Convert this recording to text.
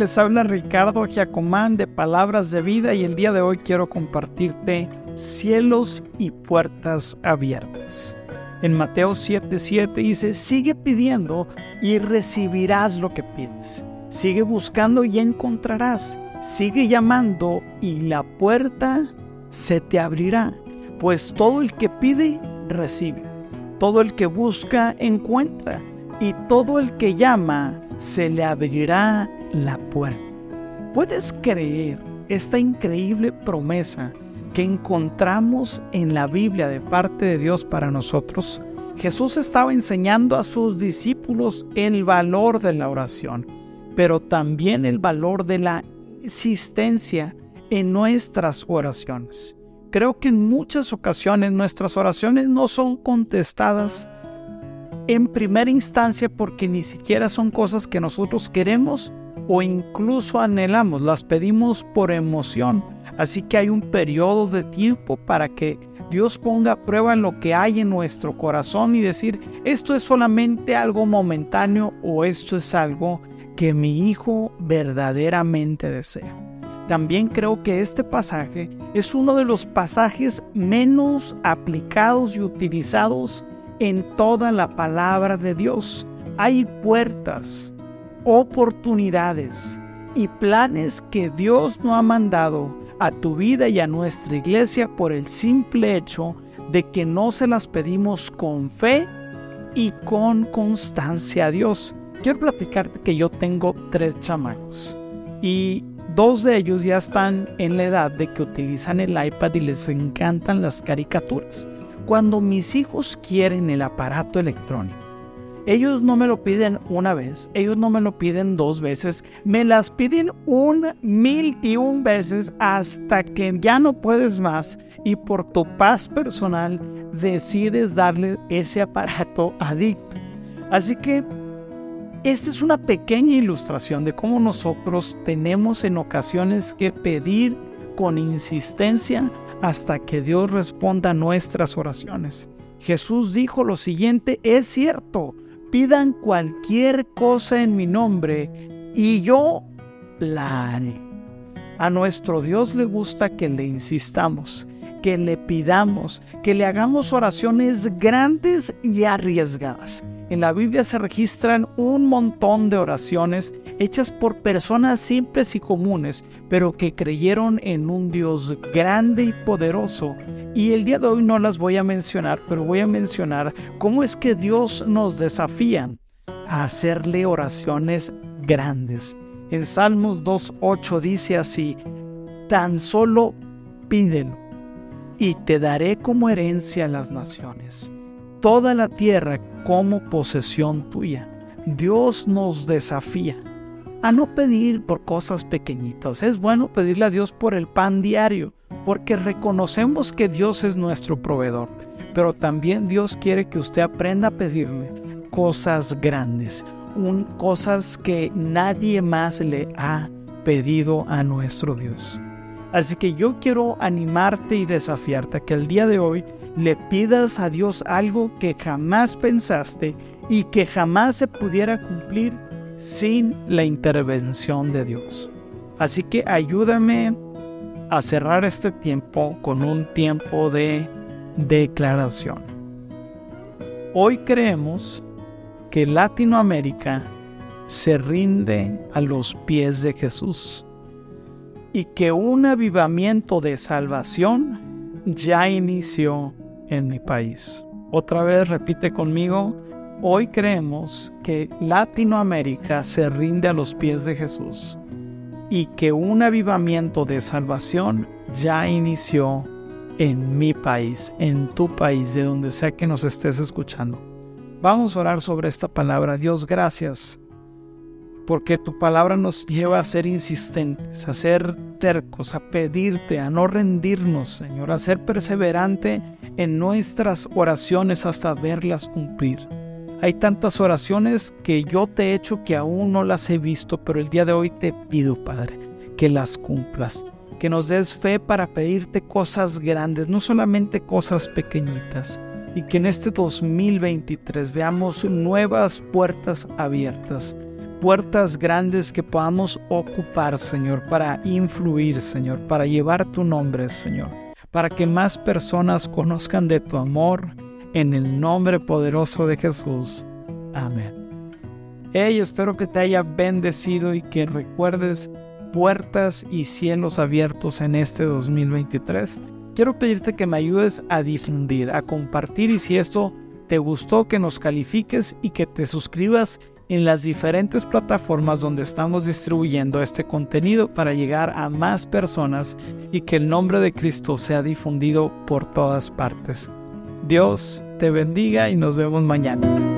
Les habla Ricardo Giacomán de Palabras de Vida y el día de hoy quiero compartirte cielos y puertas abiertas. En Mateo 7:7 dice, sigue pidiendo y recibirás lo que pides. Sigue buscando y encontrarás. Sigue llamando y la puerta se te abrirá. Pues todo el que pide, recibe. Todo el que busca, encuentra. Y todo el que llama, se le abrirá la puerta. ¿Puedes creer esta increíble promesa que encontramos en la Biblia de parte de Dios para nosotros? Jesús estaba enseñando a sus discípulos el valor de la oración, pero también el valor de la insistencia en nuestras oraciones. Creo que en muchas ocasiones nuestras oraciones no son contestadas en primera instancia porque ni siquiera son cosas que nosotros queremos o incluso anhelamos, las pedimos por emoción. Así que hay un periodo de tiempo para que Dios ponga a prueba lo que hay en nuestro corazón y decir, esto es solamente algo momentáneo o esto es algo que mi hijo verdaderamente desea. También creo que este pasaje es uno de los pasajes menos aplicados y utilizados en toda la palabra de Dios. Hay puertas, oportunidades y planes que Dios no ha mandado a tu vida y a nuestra iglesia por el simple hecho de que no se las pedimos con fe y con constancia a Dios. Quiero platicarte que yo tengo tres chamacos y dos de ellos ya están en la edad de que utilizan el iPad y les encantan las caricaturas. Cuando mis hijos quieren el aparato electrónico, ellos no me lo piden una vez, ellos no me lo piden dos veces, me las piden un mil y un veces hasta que ya no puedes más y por tu paz personal decides darle ese aparato adicto. Así que esta es una pequeña ilustración de cómo nosotros tenemos en ocasiones que pedir con insistencia hasta que Dios responda nuestras oraciones. Jesús dijo lo siguiente, es cierto, pidan cualquier cosa en mi nombre y yo la haré. A nuestro Dios le gusta que le insistamos, que le pidamos, que le hagamos oraciones grandes y arriesgadas. En la Biblia se registran un montón de oraciones hechas por personas simples y comunes, pero que creyeron en un Dios grande y poderoso. Y el día de hoy no las voy a mencionar, pero voy a mencionar cómo es que Dios nos desafía a hacerle oraciones grandes. En Salmos 2.8 dice así, tan solo pídelo y te daré como herencia a las naciones toda la tierra como posesión tuya. Dios nos desafía a no pedir por cosas pequeñitas. Es bueno pedirle a Dios por el pan diario, porque reconocemos que Dios es nuestro proveedor. Pero también Dios quiere que usted aprenda a pedirle cosas grandes, cosas que nadie más le ha pedido a nuestro Dios. Así que yo quiero animarte y desafiarte a que el día de hoy le pidas a Dios algo que jamás pensaste y que jamás se pudiera cumplir sin la intervención de Dios. Así que ayúdame a cerrar este tiempo con un tiempo de declaración. Hoy creemos que Latinoamérica se rinde a los pies de Jesús y que un avivamiento de salvación ya inició en mi país. Otra vez repite conmigo, hoy creemos que Latinoamérica se rinde a los pies de Jesús y que un avivamiento de salvación ya inició en mi país, en tu país, de donde sea que nos estés escuchando. Vamos a orar sobre esta palabra. Dios, gracias porque tu palabra nos lleva a ser insistentes, a ser tercos, a pedirte, a no rendirnos, Señor, a ser perseverante en nuestras oraciones hasta verlas cumplir. Hay tantas oraciones que yo te he hecho que aún no las he visto, pero el día de hoy te pido, Padre, que las cumplas, que nos des fe para pedirte cosas grandes, no solamente cosas pequeñitas, y que en este 2023 veamos nuevas puertas abiertas puertas grandes que podamos ocupar, Señor, para influir, Señor, para llevar tu nombre, Señor, para que más personas conozcan de tu amor, en el nombre poderoso de Jesús. Amén. Hey, espero que te haya bendecido y que recuerdes puertas y cielos abiertos en este 2023. Quiero pedirte que me ayudes a difundir, a compartir y si esto te gustó, que nos califiques y que te suscribas en las diferentes plataformas donde estamos distribuyendo este contenido para llegar a más personas y que el nombre de Cristo sea difundido por todas partes. Dios te bendiga y nos vemos mañana.